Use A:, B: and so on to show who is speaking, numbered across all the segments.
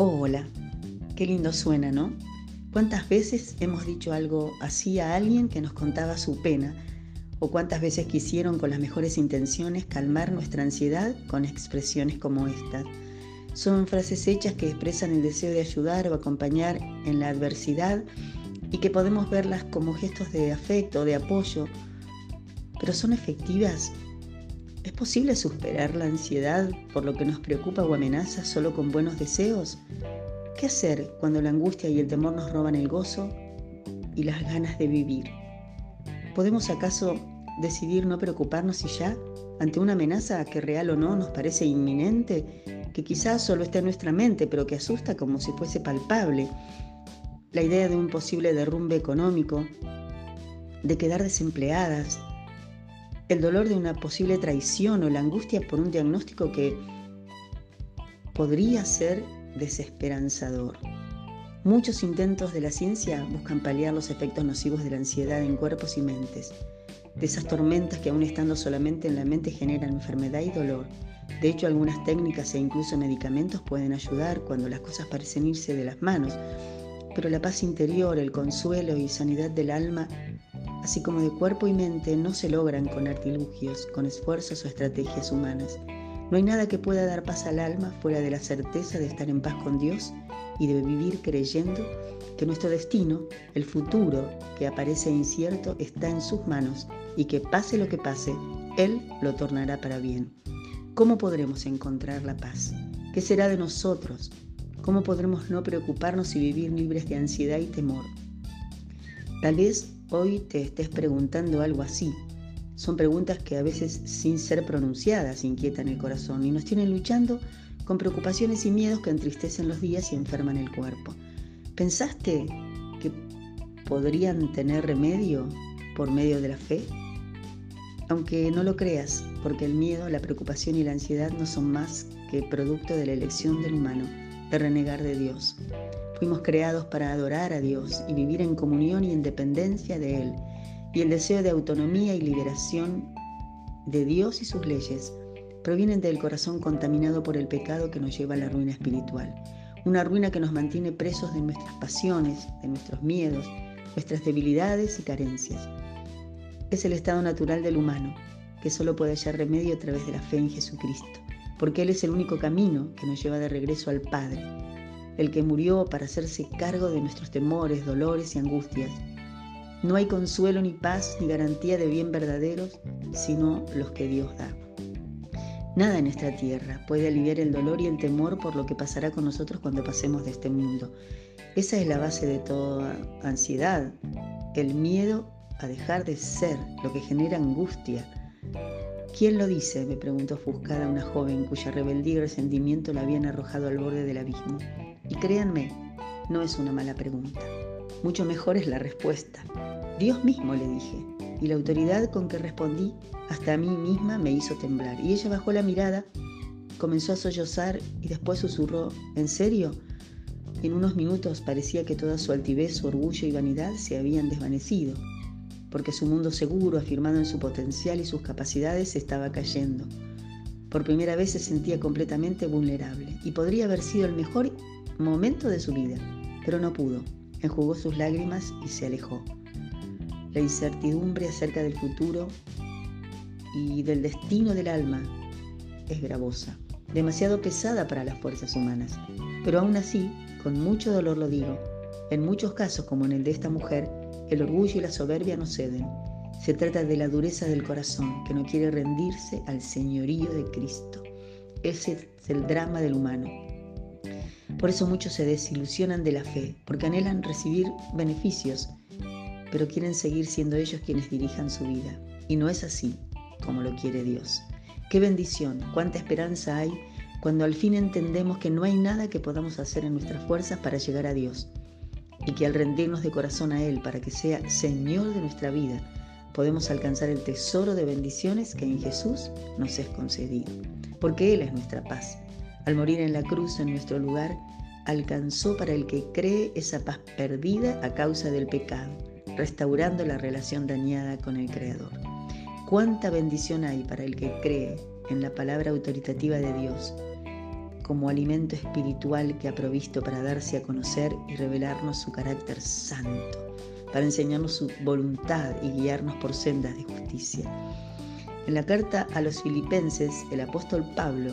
A: hola, qué lindo suena, ¿no? ¿Cuántas veces hemos dicho algo así a alguien que nos contaba su pena? ¿O cuántas veces quisieron con las mejores intenciones calmar nuestra ansiedad con expresiones como estas? Son frases hechas que expresan el deseo de ayudar o acompañar en la adversidad y que podemos verlas como gestos de afecto de apoyo, pero son efectivas ¿Es posible superar la ansiedad por lo que nos preocupa o amenaza solo con buenos deseos? ¿Qué hacer cuando la angustia y el temor nos roban el gozo y las ganas de vivir? ¿Podemos acaso decidir no preocuparnos y ya, ante una amenaza que real o no nos parece inminente, que quizás solo está en nuestra mente, pero que asusta como si fuese palpable? La idea de un posible derrumbe económico, de quedar desempleadas, el dolor de una posible traición o la angustia por un diagnóstico que podría ser desesperanzador. Muchos intentos de la ciencia buscan paliar los efectos nocivos de la ansiedad en cuerpos y mentes, de esas tormentas que aún estando solamente en la mente generan enfermedad y dolor. De hecho, algunas técnicas e incluso medicamentos pueden ayudar cuando las cosas parecen irse de las manos, pero la paz interior, el consuelo y sanidad del alma así como de cuerpo y mente, no se logran con artilugios, con esfuerzos o estrategias humanas. No hay nada que pueda dar paz al alma fuera de la certeza de estar en paz con Dios y de vivir creyendo que nuestro destino, el futuro que aparece incierto, está en sus manos y que pase lo que pase, Él lo tornará para bien. ¿Cómo podremos encontrar la paz? ¿Qué será de nosotros? ¿Cómo podremos no preocuparnos y vivir libres de ansiedad y temor? Tal vez hoy te estés preguntando algo así. Son preguntas que a veces sin ser pronunciadas inquietan el corazón y nos tienen luchando con preocupaciones y miedos que entristecen los días y enferman el cuerpo. ¿Pensaste que podrían tener remedio por medio de la fe? Aunque no lo creas, porque el miedo, la preocupación y la ansiedad no son más que producto de la elección del humano, de renegar de Dios. Fuimos creados para adorar a Dios y vivir en comunión y en dependencia de Él. Y el deseo de autonomía y liberación de Dios y sus leyes provienen del corazón contaminado por el pecado que nos lleva a la ruina espiritual. Una ruina que nos mantiene presos de nuestras pasiones, de nuestros miedos, nuestras debilidades y carencias. Es el estado natural del humano, que solo puede hallar remedio a través de la fe en Jesucristo, porque Él es el único camino que nos lleva de regreso al Padre el que murió para hacerse cargo de nuestros temores, dolores y angustias. No hay consuelo ni paz ni garantía de bien verdaderos, sino los que Dios da. Nada en esta tierra puede aliviar el dolor y el temor por lo que pasará con nosotros cuando pasemos de este mundo. Esa es la base de toda ansiedad, el miedo a dejar de ser, lo que genera angustia. ¿Quién lo dice? me preguntó ofuscada una joven cuya rebeldía y resentimiento la habían arrojado al borde del abismo. Y créanme, no es una mala pregunta. Mucho mejor es la respuesta. Dios mismo le dije. Y la autoridad con que respondí hasta a mí misma me hizo temblar. Y ella bajó la mirada, comenzó a sollozar y después susurró, ¿en serio? En unos minutos parecía que toda su altivez, su orgullo y vanidad se habían desvanecido, porque su mundo seguro, afirmado en su potencial y sus capacidades, estaba cayendo. Por primera vez se sentía completamente vulnerable y podría haber sido el mejor momento de su vida, pero no pudo. Enjugó sus lágrimas y se alejó. La incertidumbre acerca del futuro y del destino del alma es gravosa, demasiado pesada para las fuerzas humanas. Pero aún así, con mucho dolor lo digo, en muchos casos como en el de esta mujer, el orgullo y la soberbia no ceden. Se trata de la dureza del corazón que no quiere rendirse al señorío de Cristo. Ese es el drama del humano. Por eso muchos se desilusionan de la fe, porque anhelan recibir beneficios, pero quieren seguir siendo ellos quienes dirijan su vida. Y no es así como lo quiere Dios. Qué bendición, cuánta esperanza hay cuando al fin entendemos que no hay nada que podamos hacer en nuestras fuerzas para llegar a Dios y que al rendirnos de corazón a Él para que sea Señor de nuestra vida, podemos alcanzar el tesoro de bendiciones que en Jesús nos es concedido, porque Él es nuestra paz al morir en la cruz en nuestro lugar, alcanzó para el que cree esa paz perdida a causa del pecado, restaurando la relación dañada con el Creador. Cuánta bendición hay para el que cree en la palabra autoritativa de Dios, como alimento espiritual que ha provisto para darse a conocer y revelarnos su carácter santo, para enseñarnos su voluntad y guiarnos por sendas de justicia. En la carta a los filipenses, el apóstol Pablo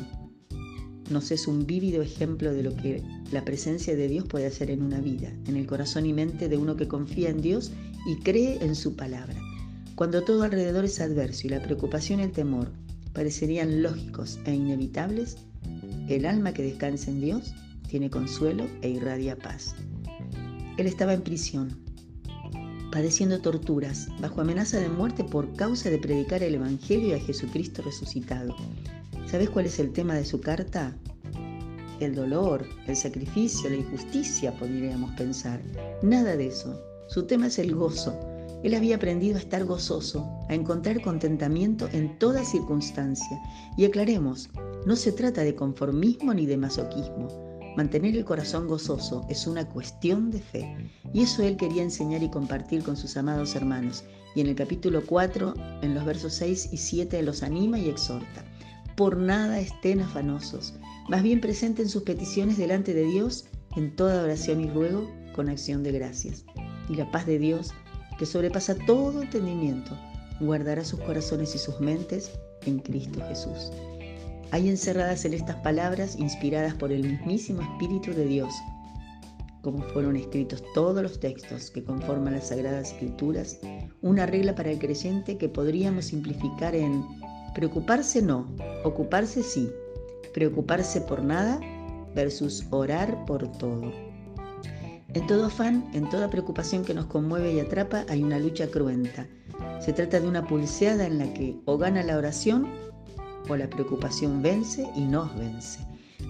A: nos es un vívido ejemplo de lo que la presencia de Dios puede hacer en una vida, en el corazón y mente de uno que confía en Dios y cree en su palabra. Cuando todo alrededor es adverso y la preocupación y el temor parecerían lógicos e inevitables, el alma que descansa en Dios tiene consuelo e irradia paz. Él estaba en prisión, padeciendo torturas, bajo amenaza de muerte por causa de predicar el Evangelio y a Jesucristo resucitado. ¿Sabes cuál es el tema de su carta? El dolor, el sacrificio, la injusticia, podríamos pensar. Nada de eso. Su tema es el gozo. Él había aprendido a estar gozoso, a encontrar contentamiento en toda circunstancia. Y aclaremos, no se trata de conformismo ni de masoquismo. Mantener el corazón gozoso es una cuestión de fe. Y eso él quería enseñar y compartir con sus amados hermanos. Y en el capítulo 4, en los versos 6 y 7, los anima y exhorta. Por nada estén afanosos, más bien presenten sus peticiones delante de Dios en toda oración y ruego con acción de gracias. Y la paz de Dios, que sobrepasa todo entendimiento, guardará sus corazones y sus mentes en Cristo Jesús. Hay encerradas en estas palabras, inspiradas por el mismísimo Espíritu de Dios, como fueron escritos todos los textos que conforman las Sagradas Escrituras, una regla para el creyente que podríamos simplificar en Preocuparse no, ocuparse sí. Preocuparse por nada versus orar por todo. En todo afán, en toda preocupación que nos conmueve y atrapa, hay una lucha cruenta. Se trata de una pulseada en la que o gana la oración o la preocupación vence y nos vence.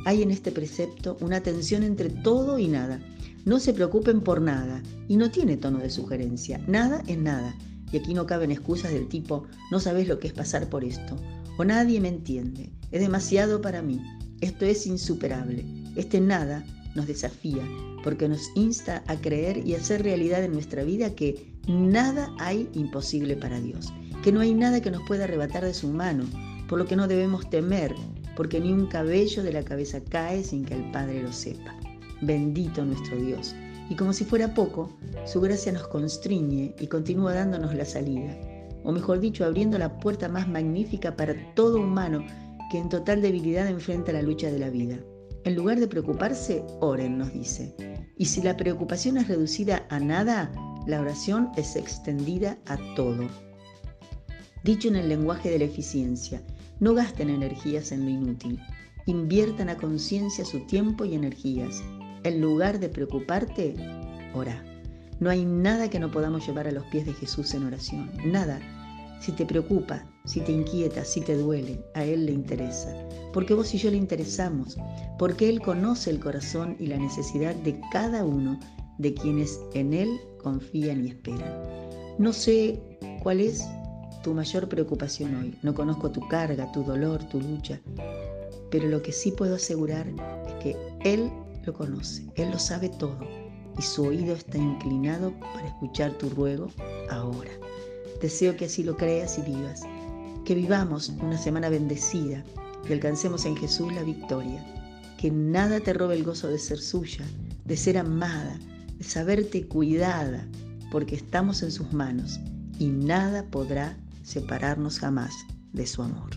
A: Hay en este precepto una tensión entre todo y nada. No se preocupen por nada y no tiene tono de sugerencia. Nada es nada. Y aquí no caben excusas del tipo, no sabes lo que es pasar por esto, o nadie me entiende, es demasiado para mí, esto es insuperable. Este nada nos desafía porque nos insta a creer y hacer realidad en nuestra vida que nada hay imposible para Dios, que no hay nada que nos pueda arrebatar de su mano, por lo que no debemos temer, porque ni un cabello de la cabeza cae sin que el Padre lo sepa. Bendito nuestro Dios y como si fuera poco, su gracia nos constriñe y continúa dándonos la salida, o mejor dicho, abriendo la puerta más magnífica para todo humano que en total debilidad enfrenta la lucha de la vida. En lugar de preocuparse, oren, nos dice. Y si la preocupación es reducida a nada, la oración es extendida a todo. Dicho en el lenguaje de la eficiencia, no gasten energías en lo inútil, inviertan a conciencia su tiempo y energías en lugar de preocuparte, ora. No hay nada que no podamos llevar a los pies de Jesús en oración. Nada. Si te preocupa, si te inquieta, si te duele, a Él le interesa. Porque vos y yo le interesamos. Porque Él conoce el corazón y la necesidad de cada uno de quienes en Él confían y esperan. No sé cuál es tu mayor preocupación hoy. No conozco tu carga, tu dolor, tu lucha. Pero lo que sí puedo asegurar es que Él lo conoce, Él lo sabe todo y su oído está inclinado para escuchar tu ruego ahora. Deseo que así lo creas y vivas, que vivamos una semana bendecida, que alcancemos en Jesús la victoria, que nada te robe el gozo de ser suya, de ser amada, de saberte cuidada, porque estamos en sus manos y nada podrá separarnos jamás de su amor.